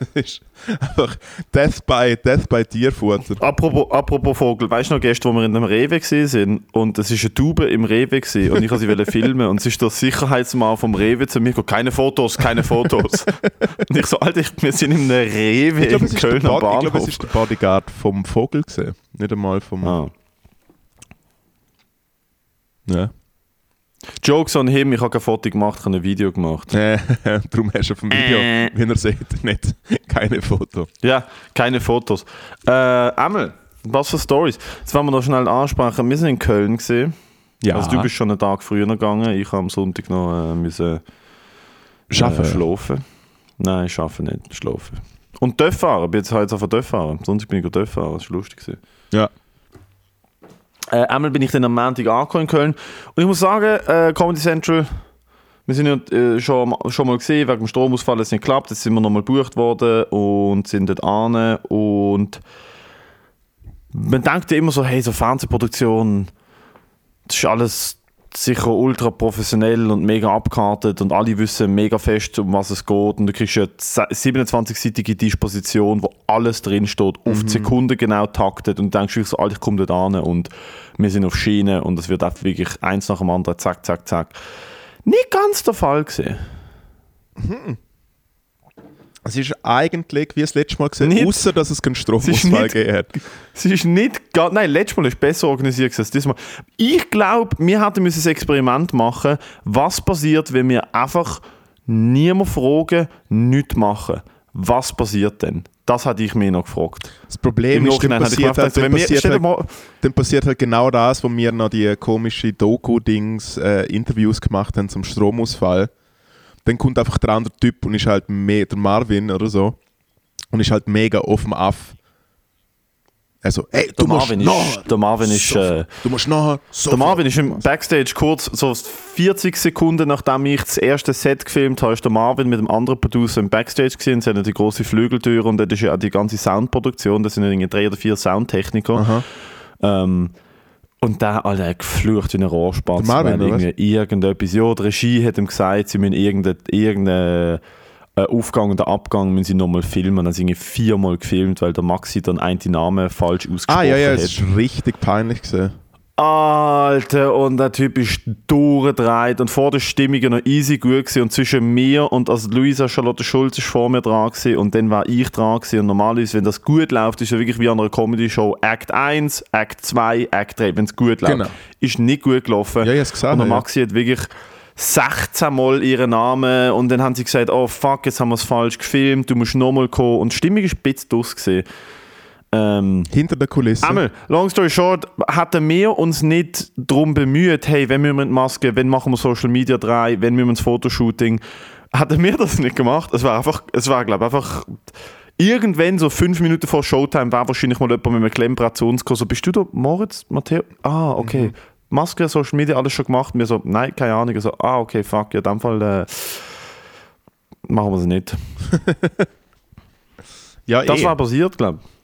Ist einfach Death by, Death by Tierfutter.
Apropos, apropos Vogel, weißt du noch gestern, wo wir in einem Rewe waren und es war eine Taube im Rewe gewesen, und ich wollte sie filmen und es ist der Sicherheitsmann vom Rewe zu mir gekommen, keine Fotos, keine Fotos. und ich so, Alter, wir sind in einem Rewe
Ich glaube,
im
ist
Kölner
Bod- ich glaube,
Bahnhof.
es ist der Bodyguard vom Vogel gesehen. Nicht einmal vom.
ah.
Ja.
Jokes on him, ich habe kein Foto gemacht, ich habe ein Video gemacht.
Äh, darum hast du auf dem Video,
Äh.
wie ihr seht, nicht keine Foto.
Ja, keine Fotos. Äh, Emel, was für Stories? Jetzt wollen wir noch schnell ansprechen, wir sind in Köln gesehen.
Ja,
Also du bist schon einen Tag früher gegangen, ich habe am Sonntag noch äh, müssen
Schaffen.
Äh, schlafen. Nein, ich arbeite nicht, schlafen. Und Töff fahren, ich bin jetzt heute auf Töff fahren. Sonst bin ich Töff fahren, das war lustig. gewesen.
Ja.
Äh, einmal bin ich dann am Montag angekommen in Köln. Und ich muss sagen, äh, Comedy Central, wir sind ja äh, schon, schon mal gesehen, wegen dem Stromausfall, es nicht geklappt, jetzt sind wir nochmal gebucht worden und sind dort an und man denkt ja immer so, hey, so Fernsehproduktion, das ist alles sicher ultra professionell und mega abgekartet und alle wissen mega fest, um was es geht und du kriegst ja 27-seitige Disposition, wo alles drin steht, auf die Sekunde genau taktet und du denkst wirklich so, Alter, ich komme dort an und wir sind auf Schiene und es wird einfach wirklich eins nach dem anderen, zack, zack, zack. Nicht ganz der Fall gesehen.
Es ist eigentlich wie das letzte Mal gesehen, außer dass es keinen
ist
Stromausfall gegeben hat.
Es ist nicht ganz. Nein, letztes Mal war es besser organisiert als dieses Mal. Ich glaube, wir hätten müssen ein Experiment machen, was passiert, wenn wir einfach niemand fragen, nichts machen. Was passiert denn? Das hätte ich mir noch gefragt.
Das Problem
Im
ist, dann passiert, halt, dann, passiert halt, dann passiert halt genau das, wo wir noch die komische Doku-Dings, äh, Interviews gemacht haben zum Stromausfall. Dann kommt einfach der andere Typ und ist halt mehr, der Marvin oder so, und ist halt mega auf dem Aff. Also, ey, du
der
musst
Marvin ist, der Marvin ist, äh,
du musst nachher
der
sofort-
Marvin ist im Backstage kurz, so 40 Sekunden nachdem ich das erste Set gefilmt habe, ist der Marvin mit dem anderen Producer im Backstage gesehen. Sie haben die große Flügeltür und dort ist ja auch die ganze Soundproduktion. Das sind irgendwie drei oder vier Soundtechniker. Ähm, und der Alter, hat geflucht wie ein Rohrspatz.
Marvin,
irgendwie irgendetwas, ja, die Regie hat ihm gesagt, sie müssen irgendeinen irgendeine, äh, Aufgang oder Abgang müssen sie nochmal filmen. Dann sind sie viermal gefilmt, weil der Maxi dann einen Namen falsch ausgesprochen
Ah, ja, ja,
hat.
es ist richtig peinlich gesehen.
Alter, und der Typ ist durchgedreht und vor der Stimmung noch easy gut gewesen. und zwischen mir und also Luisa Charlotte Schulz ist vor mir dran gewesen und dann war ich dran gewesen. und normalerweise, wenn das gut läuft, ist ja wirklich wie an einer Comedy-Show Act 1, Act 2, Act 3, wenn es gut läuft.
Genau.
Ist nicht gut gelaufen.
Ja, ich hab's gesehen,
Und der
ja.
Maxi hat wirklich 16 Mal ihren Namen und dann haben sie gesagt, oh fuck, jetzt haben wir es falsch gefilmt, du musst nochmal kommen und die Stimmung ist ein bisschen draus gewesen. Ähm,
Hinter der Kulisse.
Einmal, long story short, hätten wir uns nicht darum bemüht, hey, wenn wir mit Maske, wenn machen wir Social Media 3, wenn wir ein Fotoshooting, hätten wir das nicht gemacht. Es war einfach, es war, glaube ich, einfach irgendwann, so fünf Minuten vor Showtime, war wahrscheinlich mal jemand mit einem Klemmbrett zu uns gekommen, so, bist du da, Moritz, Matteo? Ah, okay. Maske, Social Media, alles schon gemacht. Wir so, nein, keine Ahnung. So, ah, okay, fuck, ja, in dem Fall äh, machen wir es nicht.
ja,
Das
eh.
war passiert, glaube ich.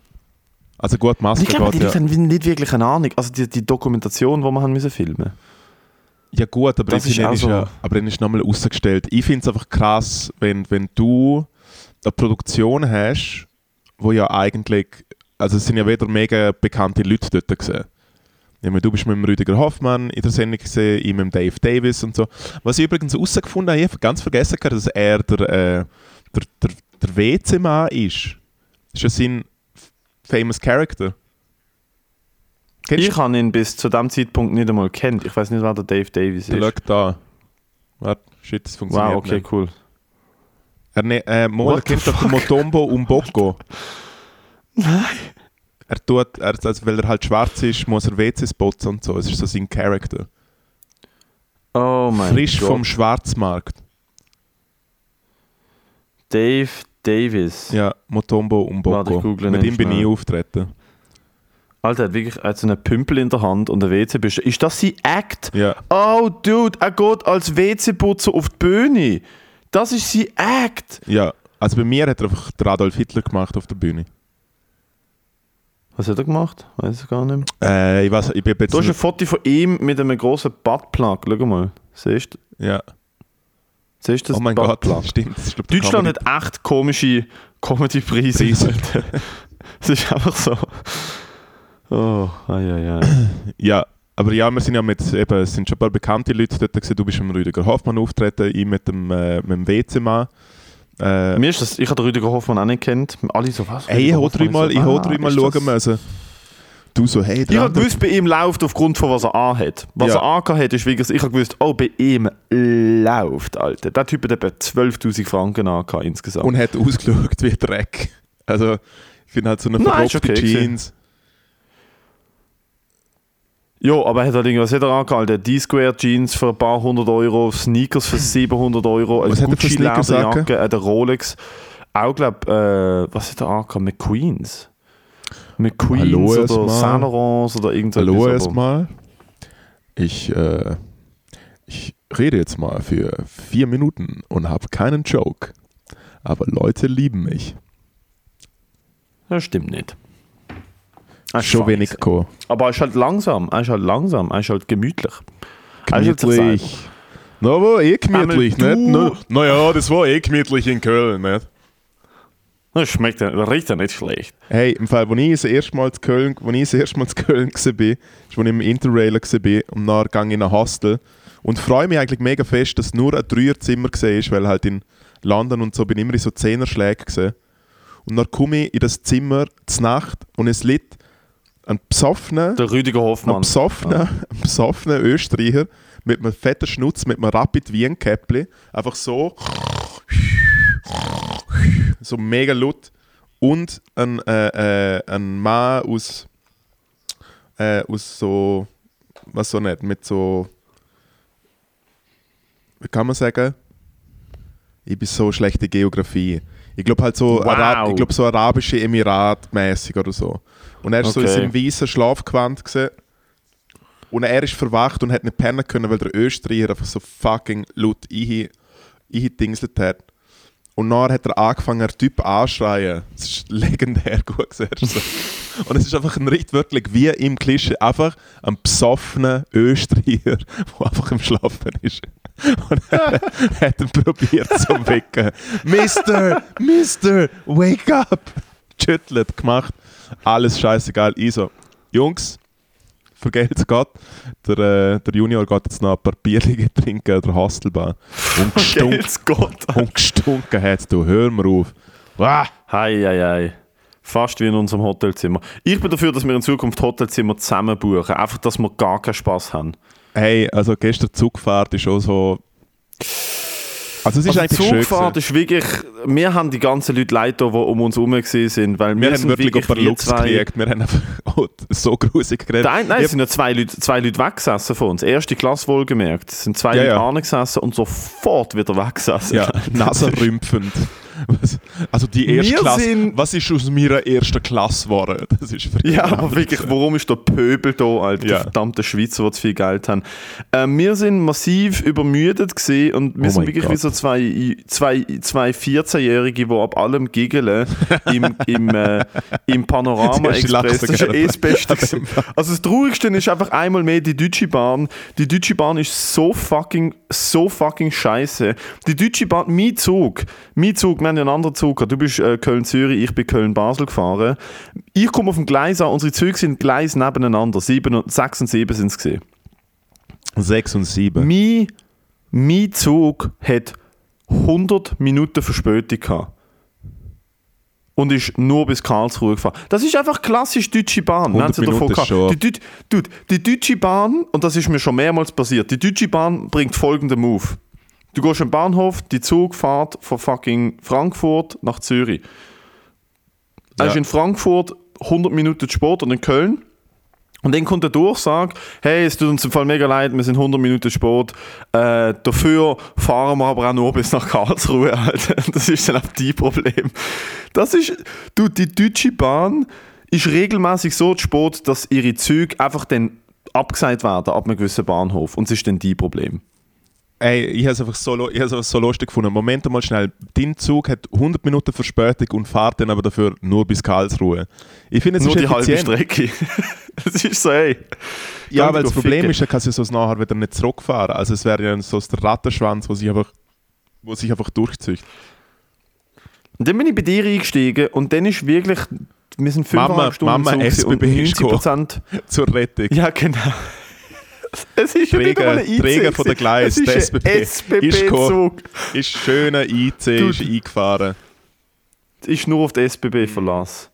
Also gut, Maske
Ich glaube, die
geht
Leute
ja.
haben nicht wirklich eine Ahnung. Also die, die Dokumentation, die wir haben müssen filmen
Ja gut, aber
Das ist auch
ist ja, aber dann ist nochmal ausgestellt. Ich finde es einfach krass, wenn, wenn du eine Produktion hast, wo ja eigentlich, also es sind ja wieder mega bekannte Leute dort gesehen. Ich meine, du bist mit dem Rüdiger Hoffmann in der Sendung gesehen, ich mit dem Dave Davis und so. Was ich übrigens herausgefunden habe, ich habe ganz vergessen, dass er der, äh, der, der, der WC-Mann ist. Das ist ja sein famous Character. Kennst
Ich habe ihn bis zu dem Zeitpunkt nicht einmal kennt. Ich weiß nicht, wer der Dave Davis ist.
Schau da. Warte, shit, das funktioniert
Wow, okay,
nicht.
cool.
Er, ne, äh, er kennt doch Motombo Umboko.
Nein.
Er tut, er, also weil er halt schwarz ist, muss er WCs putzen und so. Es ist so sein Charakter.
Oh mein
Frisch
Gott.
vom Schwarzmarkt.
Dave Davis.
Ja, Motombo
ich google
Mit ihm bin ich auftreten.
Alter, er hat wirklich er hat so einen Pümpel in der Hand und ein WC bist. Ist das sein Act?
Ja.
Oh, Dude, er geht als WC-Putzer auf die Bühne. Das ist sein Act.
Ja, also bei mir hat er einfach Adolf Hitler gemacht auf der Bühne.
Was hat er gemacht? Weiß ich gar nicht mehr.
Äh, ich weiß, ich bin jetzt
Da ist ein Foto von ihm mit einem grossen Buttplug. Schau mal. Siehst du
ja.
Siehst du das
Oh mein Gott,
Buttplug?
stimmt. Glaub,
Deutschland hat echt komische Comedy-Preise.
Preise.
Es ist einfach so. Oh, ai, ai, ai.
Ja, aber ja, wir sind ja mit, eben, es sind schon ein paar bekannte Leute dort gesehen. Du bist mit dem Rüdiger Hoffmann auftreten, ich mit dem, äh, mit dem WC-Mann. Äh,
Mir ist das, ich habe den Rüdiger Hoffmann auch nicht kennt. Alle so, was?
hey, ich habe dreimal,
so, ah,
dreimal schauen
das-
müssen. Du so, hey,
Ich habe gewusst, bei ihm läuft aufgrund von was er anhat. Was
Ja.
er angehabt hat, ist wie gesagt, ich habe gewusst, oh, bei ihm läuft, Alter. Der Typ hat etwa 12'000 Franken angehabt insgesamt.
und hat ausgeschaut wie Dreck. Also, ich finde halt so eine verrückte
okay gewesen.
Jeans.
ja, aber er hat halt irgendwas hat er angehabt, Alter. D-Square Jeans für ein paar hundert Euro, Sneakers für 700 Euro, eine
er
Gucci-Lederjacke, eine Rolex. Auch, glaub, äh, was hat er angehabt? Mit Queens. Mit Queens
Hallo
oder Laurent oder irgendetwas.
Hallo erstmal. Ich, äh, ich rede jetzt mal für vier Minuten und habe keinen Joke. Aber Leute lieben mich.
Das stimmt nicht. Ist
Schon wenig. Co.
Aber er ist halt langsam, er ist halt langsam, er ist halt gemütlich. Sich
Gemütlich. Na, war eh gemütlich, nicht?
du-
Na, naja, das war eh gemütlich in Köln, nicht?
Das schmeckt ja, das riecht ja nicht schlecht.
Hey, im Fall, als ich das erste Mal zu Köln, als ich das erste Mal zu Köln war, ist, als ich im Interrailer war und dann ich in ein Hostel und freue mich eigentlich mega fest, dass es nur ein Dreierzimmer war, weil halt in London und so bin ich immer in so Zehnerschlägen gesehen. Und dann komme ich in das Zimmer zur Nacht und es liegt ein besoffener,
Der Rüdiger
ein
Hoffmann.
besoffener, ein besoffener Österreicher mit einem fetten Schnutz, mit einem Rapid Wien Käppli, einfach so so mega laut und ein, äh, äh, ein Mann aus äh, aus so was so nicht mit so wie kann man sagen ich bin so schlechte Geografie ich glaube halt so
Wow.
Arab, ich glaube so arabische Emirat mäßig oder so und er ist so in
Okay.
seinem weißen Schlafgewand gesehen und er ist verwacht und hat nicht pennen können, weil der Österreicher einfach so fucking laut einge- eingedingselt hat. Und dann hat er angefangen, einen Typ anschreien. Das ist legendär gut so. Und es ist einfach ein richtig wirklich wie im Klischee, einfach ein besoffener Österreicher, der einfach im Schlafen ist. Und er hat ihn probiert zu wecken. Mister, Mister, wake up! Schüttelt, gemacht. Alles scheißegal. Ich Jungs, vergelt's Gott. Der, äh, der Junior geht jetzt noch ein paar Bierchen trinken der Hostelbahn. Und gestunken, und gestunken hat's, du, hör mir auf. Wah!
Hei, hei, hei. Fast wie in unserem Hotelzimmer. Ich bin dafür, dass wir in Zukunft Hotelzimmer zusammen buchen. Einfach, dass wir gar keinen Spaß haben.
Hey, also gestern Zugfahrt ist auch so... Also es ist
Also
eigentlich
Zugfahrt ist wirklich... Wir haben die ganzen Leute leid, die um uns herum sind. Weil wir,
Wir haben wirklich
wie
Looks gekriegt. Wir haben einfach so grusig geredet.
Nein, nein, es sind ja zwei Leute, zwei Leute weggesessen von uns. Erste Klasse wohlgemerkt. Es sind zwei
Ja,
Leute
ja.
angesessen und sofort wieder weggesessen.
Ja, nasenrümpfend. Was, also die erste
Wir
Klasse. Was ist aus meiner ersten Klasse geworden? Das ist
Ja, aber wirklich, warum ist der Pöbel da, Alter?
Ja.
Die verdammte Schweizer, die zu viel Geld haben. Ähm, wir sind massiv übermüdet gesehen und wir
Oh
sind wirklich wie
Gott.
so zwei, zwei, zwei 14-Jährige, die ab allem giggeln im, im, äh, im Panorama Express. Das ist eh das Beste. gewesen. Also das Traurigste ist einfach einmal mehr die Deutsche Bahn. Die Deutsche Bahn ist so fucking, so fucking scheiße. Die Deutsche Bahn, mein Zug, mein Zug, wir haben ja einen anderen Zug gehabt. Du bist äh, Köln-Zürich, ich bin Köln-Basel gefahren. Ich komme auf dem Gleis an, unsere Züge sind Gleis nebeneinander. Sieben und, sechs und sieben sind es gesehen.
6 und 7.
Mein, mein Zug hat 100 Minuten Verspätung gehabt. Und ist nur bis Karlsruhe gefahren. Das ist einfach klassisch deutsche Bahn. Wir
100
haben sie davon. Die, Deut- Dude, die deutsche Bahn, und das ist mir schon mehrmals passiert, die deutsche Bahn bringt folgenden Move. Du gehst am Bahnhof, die Zugfahrt von fucking Frankfurt nach Zürich. Er
Ja.
ist in Frankfurt 100 Minuten spät oder in Köln. Und dann kommt der Durchsage, hey, es tut uns im Fall mega leid, wir sind 100 Minuten spät. Äh, dafür fahren wir aber auch nur bis nach Karlsruhe. Alter. Das ist dann auch die Problem. Das ist, du, die Deutsche Bahn ist regelmäßig so spät, dass ihre Züge einfach dann abgesagt werden ab einem gewissen Bahnhof. Und das ist dann die Problem.
Ey, ich habe es einfach, so, ich einfach so lustig gefunden. Moment mal schnell, dein Zug hat 100 Minuten Verspätung und fährt dann aber dafür nur bis Karlsruhe. Ich finde, es
Nur
ist
die halbe
effizient.
Strecke. Es ist so, hey.
Ja, weil das Problem
ficken.
ist, er kann sich so nachher wieder nicht zurückfahren. Also es wäre ja so der Rattenschwanz, wo sich einfach, wo sich einfach durchzieht.
Und dann bin ich bei dir eingestiegen und dann ist wirklich, wir sind fünfeinhalb
Mama-
Stunden
Mama
Zug und
SBB ist
90 Prozent.
Zur Rettung.
Ja, genau. Es ist ja nicht
Träger-
einmal ein IC.
Träger von der Gleis, der
ein
SBB. Ist
SBB-Zug.
Ist schöner IC,
Du-
ist eingefahren.
Ist nur auf die SBB verlassen.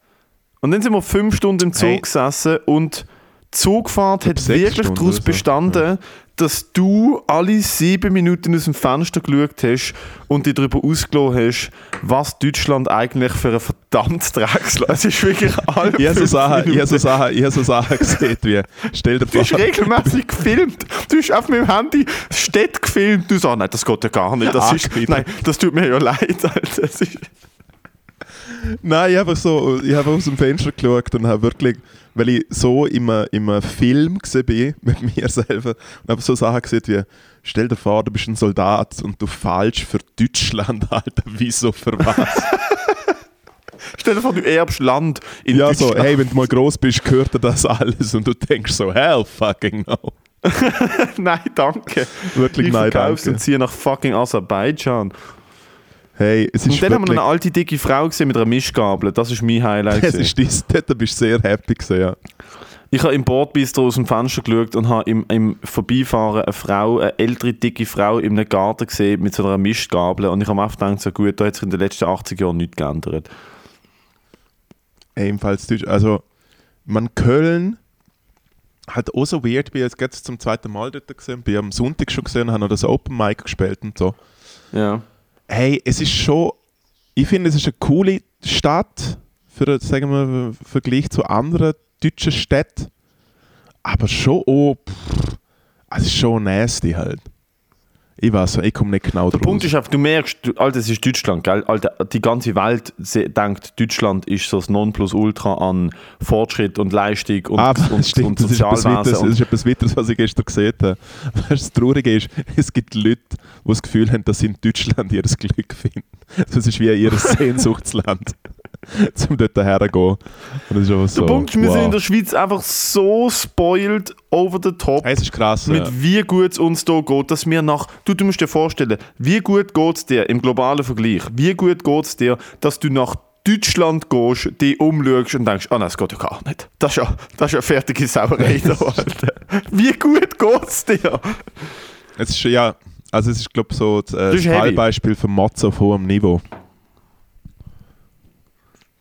Und dann sind wir fünf Stunden im Zug
Hey.
gesessen und Zugfahrt hat wirklich
Stunden
daraus
oder so.
bestanden, dass du alle sieben Minuten aus dem Fenster geschaut hast und dich darüber ausgelassen hast, was Deutschland eigentlich für ein verdammt Drecksland Es ist wirklich alle
Ich habe so Sachen, so Sachen gesehen, wie, stell dir
Du hast
vor,
regelmäßig gefilmt. Du hast auf meinem Handy Städte gefilmt. Du sagst, nein, das geht ja gar nicht. Das ist, nein, das tut mir ja leid. Es ist,
Nein, ich habe so, ich habe aus dem Fenster geschaut und habe wirklich, weil ich so in einem, in einem Film gesehen bin, mit mir selber, und habe so Sachen gesehen wie, stell dir vor, du bist ein Soldat und du falsch für Deutschland, Alter, wieso für was?
stell dir vor, du erbst Land in
ja, so,
Deutschland.
hey, wenn du mal groß bist, gehört dir das alles und du denkst so, hell fucking no.
nein, danke.
Wirklich
ich
nein, danke.
und ziehe nach fucking Aserbaidschan.
Hey, es ist
Und dann haben wir eine alte, dicke Frau gesehen mit einer Mischgabel. Das ist mein Highlight. gewesen.
ist das, dort bist du sehr happy gewesen, ja.
Ich habe im Bordbistro aus dem Fenster geschaut und habe im, im Vorbeifahren eine Frau, eine ältere, dicke Frau in einem Garten gesehen mit so einer Mistgabel. Und ich habe mir einfach gedacht, so gut, da hat sich in den letzten 80 Jahren nichts geändert.
Ebenfalls Deutsch. Also, man Köln hat auch so weird, ich bin jetzt zum zweiten Mal dort gesehen, bin am Sonntag schon gesehen, habe noch das Open Mic gespielt und so.
Ja.
Hey, es ist schon, ich finde, es ist eine coole Stadt, für, sagen wir, im Vergleich zu anderen deutschen Städten, aber schon auch, pff, es ist schon nasty halt. Ich weiß, ich komme nicht genau
Der. Punkt ist einfach, du merkst, du, Alter, es ist Deutschland, gell? Alter, die ganze Welt denkt, Deutschland ist so das Nonplusultra an Fortschritt und Leistung und,
Aber
und,
stimmt,
und
das ist, etwas Weiteres,
Sozialwesen.
das ist etwas weiteres, was ich gestern gesehen habe. Das Traurige ist, es gibt Leute, die das Gefühl haben, dass sie in Deutschland ihr Glück finden. Das ist wie ihr Sehnsuchtsland, um dort herzugehen. Und das ist einfach so,
Der Punkt ist, wir sind in der Schweiz einfach so spoiled over the top.
Es ist krass.
mit
ja.
wie gut es uns hier geht, dass wir nach. Du, du musst dir vorstellen, wie gut geht es dir im globalen Vergleich? Wie gut geht es dir, dass du nach Deutschland gehst, dich umschaust und denkst, ah nein, das geht ja gar nicht. Das ist ja, das ist ja fertige Sauerei da, Alter. Wie gut geht es dir?
Es ist, ja, also es ist, glaube ich, so das, äh,
Das.
Fallbeispiel für Mods auf hohem Niveau.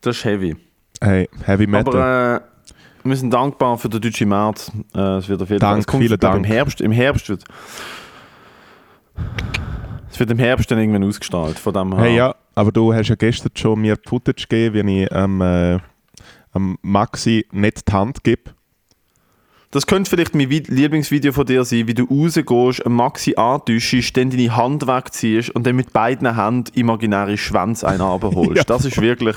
Das ist heavy.
Hey, Heavy Metal.
Aber äh, wir sind dankbar für den deutschen März. Äh, es wird auf jeden
Dank,
Fall.
Vielen
glaube, Im
Dank.
Herbst, Im Herbst wird. Es wird im Herbst dann irgendwann ausgestrahlt. Von dem.
Hey, ja, aber du hast ja gestern schon mir Footage gegeben, wie ich ähm, äh, Maxi nicht die Hand gebe.
Das könnte vielleicht mein Vid- Lieblingsvideo von dir sein, wie du rausgehst, einen Maxi antäuschst, dann deine Hand wegziehst und dann mit beiden Händen imaginäre Schwänze einen abholst.
Ja.
Das ist wirklich,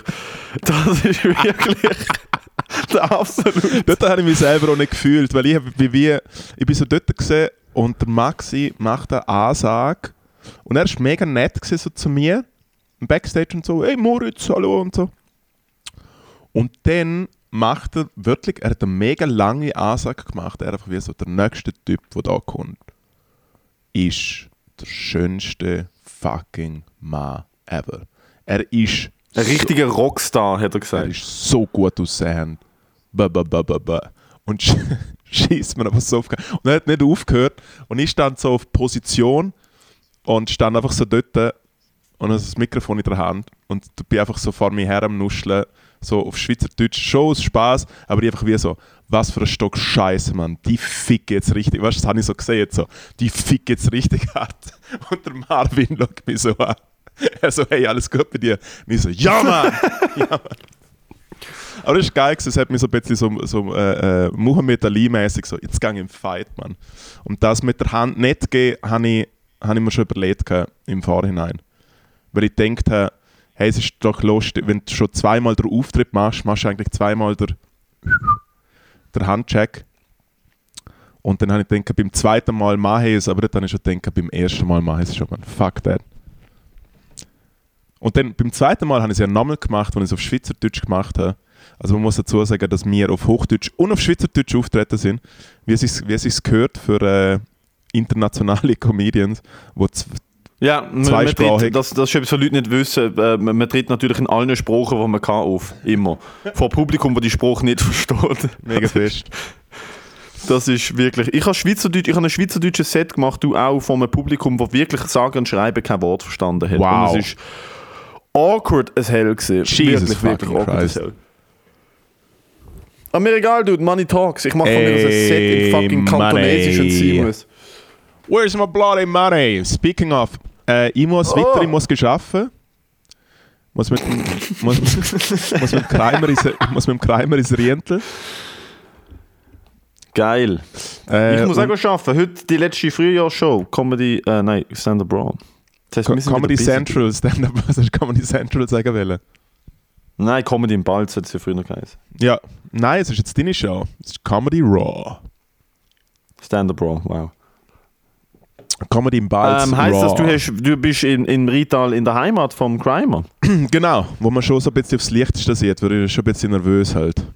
das ist wirklich der absolute.
Dort habe ich mich selber auch nicht gefühlt, weil ich, wie, wie, ich bin so dort gesehen und der Maxi macht eine Ansage und er ist mega nett gewesen, so zu mir im Backstage und so, hey Moritz, hallo und so. Und dann macht er wirklich, er hat eine mega lange Ansage gemacht, er einfach wie so der nächste Typ, der da kommt, ist der schönste fucking Mann ever. Er ist
Ein richtiger Rockstar, hat er
er
gesagt.
ist so gut aussehend. Ba, ba, ba, ba, ba. Und sch schießt mir aber so auf. Und er hat nicht aufgehört. Und ich stand so auf Position und stand einfach so dort und habe das Mikrofon in der Hand. Und du bin einfach so vor mir her am Nuscheln, so auf Schweizerdeutsch, schon aus Spaß, aber einfach wie so, was für ein Stock Scheiße, Mann. Die fick jetzt richtig. Weißt du, das habe ich so gesehen. So. Die fick jetzt richtig hart. Und der Marvin schaut mich so an. Er so, hey, alles gut bei dir? Und ich so, ja, Mann! ja, Mann. Aber das ist geil, es hat mich so ein bisschen so, so äh, äh, Muhammad Ali-mäßig so, jetzt gang im Fight, Mann. Und das mit der Hand nicht gehen, habe ich, hab ich mir schon überlegt im Vorhinein. Weil ich gedacht habe, hey, es ist doch lustig, wenn du schon zweimal den Auftritt machst, machst du eigentlich zweimal den, den Handcheck. Und dann habe ich gedacht, beim zweiten Mal mache ich es, aber dann habe ich schon gedacht, beim ersten Mal mache ich es schon, man. Fuck that. Und dann beim zweiten Mal habe ich es ja nochmal gemacht, als ich es auf Schweizerdeutsch gemacht habe. Also man muss dazu sagen, dass wir auf Hochdeutsch und auf Schweizerdeutsch auftreten sind, wie es, ist gehört für äh, internationale Comedians, wo
ja, man, man tritt, das, das ist etwas, was Leute nicht wissen. Äh, man, man tritt natürlich in allen Sprachen, die man kann, auf. Immer. Vor Publikum, das die Sprache nicht versteht.
Mega fest.
Das ist wirklich. Ich habe Schweizerdeutsch, ich habe ein schweizerdeutsches Set gemacht, du auch von einem Publikum, das wirklich sagen und schreiben kein Wort verstanden hat.
Wow.
Und es ist awkward as hell gewesen.
Jesus
wirklich, wirklich awkward
Christ.
as hell. Aber mir egal, dude, Money Talks. Ich mache von mir so ein Set in fucking Kantonesisch und. Seamless.
Where's my bloody money? Speaking of, äh, ich muss
Oh.
weiter, ich muss arbeiten. Muss mit, dem- muss, muss mit dem Kreimer ins, ich muss mit dem Kreimer ins Rientel.
Geil.
Äh,
ich muss auch arbeiten. Heute die letzte Frühjahrsshow. Comedy, äh, nein, Stand-Up Brawl. Das heißt,
Comedy. Central, Stand-up, was hast du Comedy Central sagen wollen?
Nein, Comedy im Balz hat es ja früher geheißen.
Ja, nein, es ist jetzt deine Show. Es ist Comedy Raw.
Stand-Up Brawl, wow.
Comedy im Balz
Ähm, heißt
Raw.
das, du, hast, du bist in, in Rital in der Heimat vom Grimer?
Genau, wo man schon so ein bisschen aufs Lichtste sieht, weil ich schon ein bisschen nervös halt.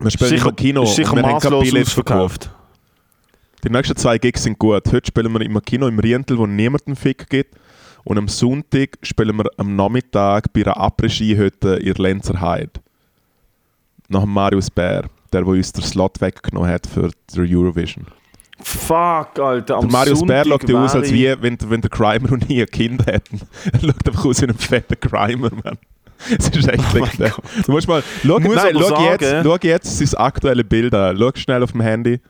Wir spielen im Kino
sicher
und wir haben keine Billets verkauft. Die nächsten zwei Gigs sind gut. Heute spielen wir im Kino im Rientel, wo niemand einen Fick gibt. Und am Sonntag spielen wir am Nachmittag bei einer Après-Ski-Hütte in der Lenzer Heide. Nach dem Marius Bär, der, der uns den Slot weggenommen hat für die Eurovision.
Fuck, Alter. Am
Der Marius Bär schaut aus, als wie wenn, wenn der Grimer und ich ein Kind hätten. Er schaut einfach aus wie ein fetter Grimer, Mann. Es ist echt
Oh
legendär. Du musst mal, schau,
Muss
nein, schau, jetzt,
sagen-
schau jetzt sein aktuelles Bild an. Schau schnell auf dem Handy.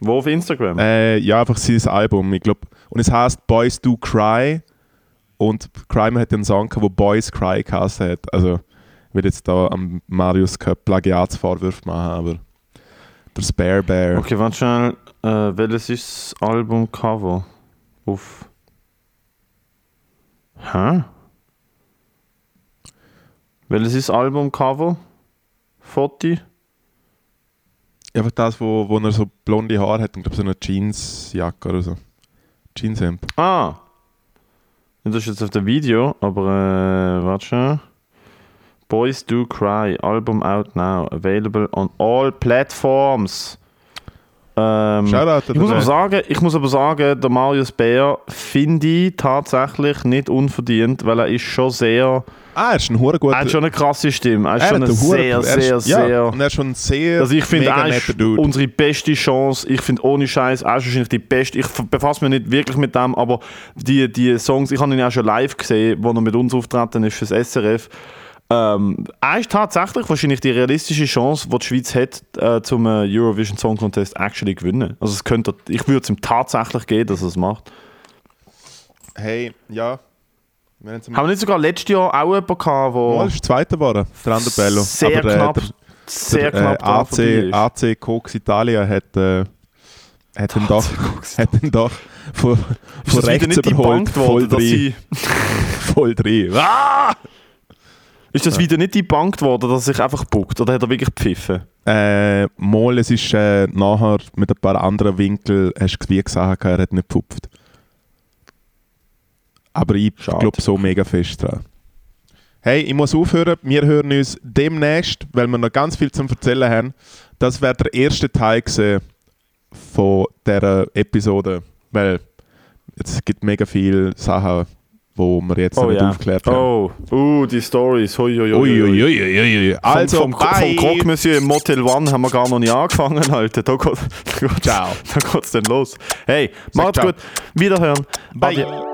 Wo auf Instagram?
Äh, ja, einfach sein Album, ich glaube. Und es heißt Boys Do Cry. Und Crimer hat den Song, wo Boys Cry geheißen hat. Also, ich will jetzt da am Marius Plagiatsvorwürfe machen, aber der Spare Bear.
Okay, warte schnell. Äh, welches ist das Albumcover? Auf. Hä? Welches ist das Albumcover? Foti?
Einfach das, wo, wo er so blonde Haare hat und glaube so eine Jeansjacke oder so. Jeanshemd.
Ah! Das ist jetzt auf dem Video, aber äh, warte schnell. Boys Do Cry, Album out now, available on all platforms. Ähm, ich muss, aber sagen, ich muss aber sagen, der Marius Bär finde ich tatsächlich nicht unverdient, weil er ist schon sehr,
Ah, er ist ein guter...
er hat schon eine krasse Stimme, er ist
er
schon ein sehr,
er
sehr,
ist, ja,
sehr...
Und er ist schon ein sehr
Also ich finde, er ist unsere beste Chance. Ich finde, ohne Scheiß, er ist wahrscheinlich die beste. Ich befasse mich nicht wirklich mit dem, aber die, die Songs, ich habe ihn ja schon live gesehen, wo er mit uns auftreten ist fürs SRF. Ähm, er ist tatsächlich wahrscheinlich die realistische Chance, die die Schweiz hat, äh, zum äh, Eurovision Song Contest actually gewinnen. Also es könnte, ich würde es ihm tatsächlich geben, dass er es macht.
Hey, ja. Wir haben
wir nicht sogar letztes Jahr auch jemanden gehabt, der
ist Zweiter geworden, der andere Bello.
sehr
Aber, äh,
knapp,
der-
sehr
der,
knapp
äh,
dran vorbei
AC. AC Cox Italia hat, äh, hat ihn doch, hat ihn doch von, von
das
rechts überholt, voll drin. Voll drin. Ah!
Ist das wieder nicht debunked worden, dass er sich einfach buckt? Oder hat er wirklich gepfiffen?
Äh, mal, es ist äh, nachher mit ein paar anderen Winkeln, hast du wie gesagt, er hat nicht gepupft. Aber ich glaube so mega fest dran. Hey, ich muss aufhören. Wir hören uns demnächst, weil wir noch ganz viel zum Erzählen haben. Das wäre der erste Teil von dieser Episode. Weil es gibt mega viele Sachen, wo wir jetzt noch nicht aufgeklärt haben.
Oh, uh, die Stories.
Uiuiuiui. Also,
vom, vom, Croque Monsieur im Motel One haben wir gar noch nicht angefangen, Alter. Da geht, da geht's,
Ciao.
da geht's dann los. Hey, macht's gut. Wiederhören.
Bye.
Adieu.